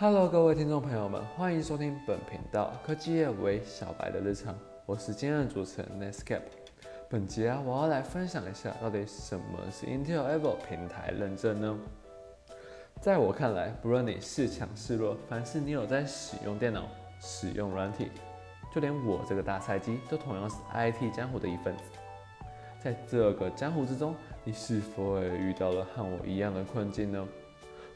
Hello，各位听众朋友们，欢迎收听本频道科技业为小白的日常，我是今天的主持人 Nescape。本节啊，我要来分享一下到底什么是 Intel Evo 平台认证呢？在我看来，不论你是强是弱，凡是你有在使用电脑、使用软体，就连我这个大菜鸡，都同样是 IT 江湖的一份子。在这个江湖之中，你是否也遇到了和我一样的困境呢？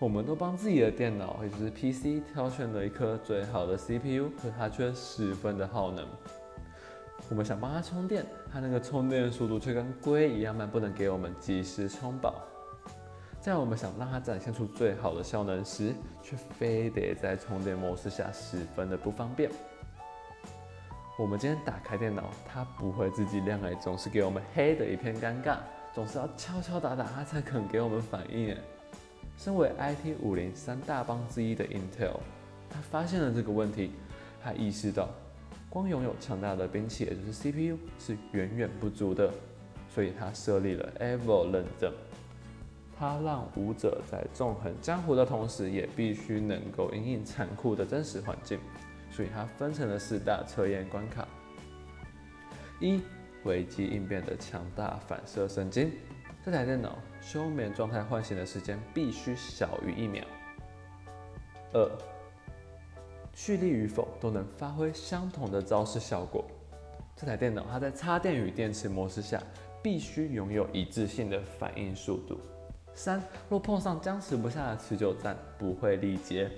我们都帮自己的电脑，也就是 PC，挑选了一颗最好的 CPU，可它却十分的耗能。我们想帮它充电，它那个充电速度却跟龟一样慢，不能给我们及时充饱。在我们想让它展现出最好的效能时，却非得在充电模式下十分的不方便。我们今天打开电脑，它不会自己亮哎，总是给我们黑的一片尴尬，总是要敲敲打打它才肯给我们反应哎。身为 IT 五零三大帮之一的 Intel，他发现了这个问题，他意识到光拥有强大的兵器，也就是 CPU 是远远不足的，所以他设立了 Evo 认证。他让武者在纵横江湖的同时，也必须能够应应残酷的真实环境，所以它分成了四大测验关卡：一、危机应变的强大反射神经。这台电脑休眠状态唤醒的时间必须小于一秒。二，蓄力与否都能发挥相同的招式效果。这台电脑它在插电与电池模式下必须拥有一致性的反应速度。三，若碰上僵持不下的持久战不会力竭。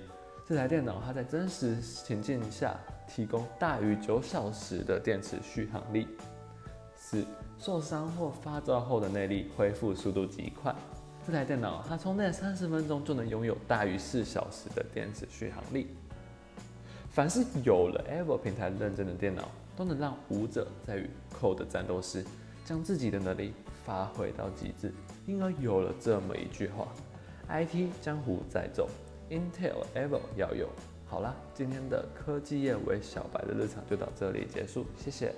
这台电脑它在真实情境下提供大于九小时的电池续航力。四。受伤或发作后的内力恢复速度极快。这台电脑它充电三十分钟就能拥有大于四小时的电池续航力。凡是有了 Evo 平台认证的电脑，都能让武者在与 Code 战斗时，将自己的能力发挥到极致。因而有了这么一句话：IT 江湖在走，Intel Evo 要有。好啦，今天的科技业为小白的日常就到这里结束，谢谢。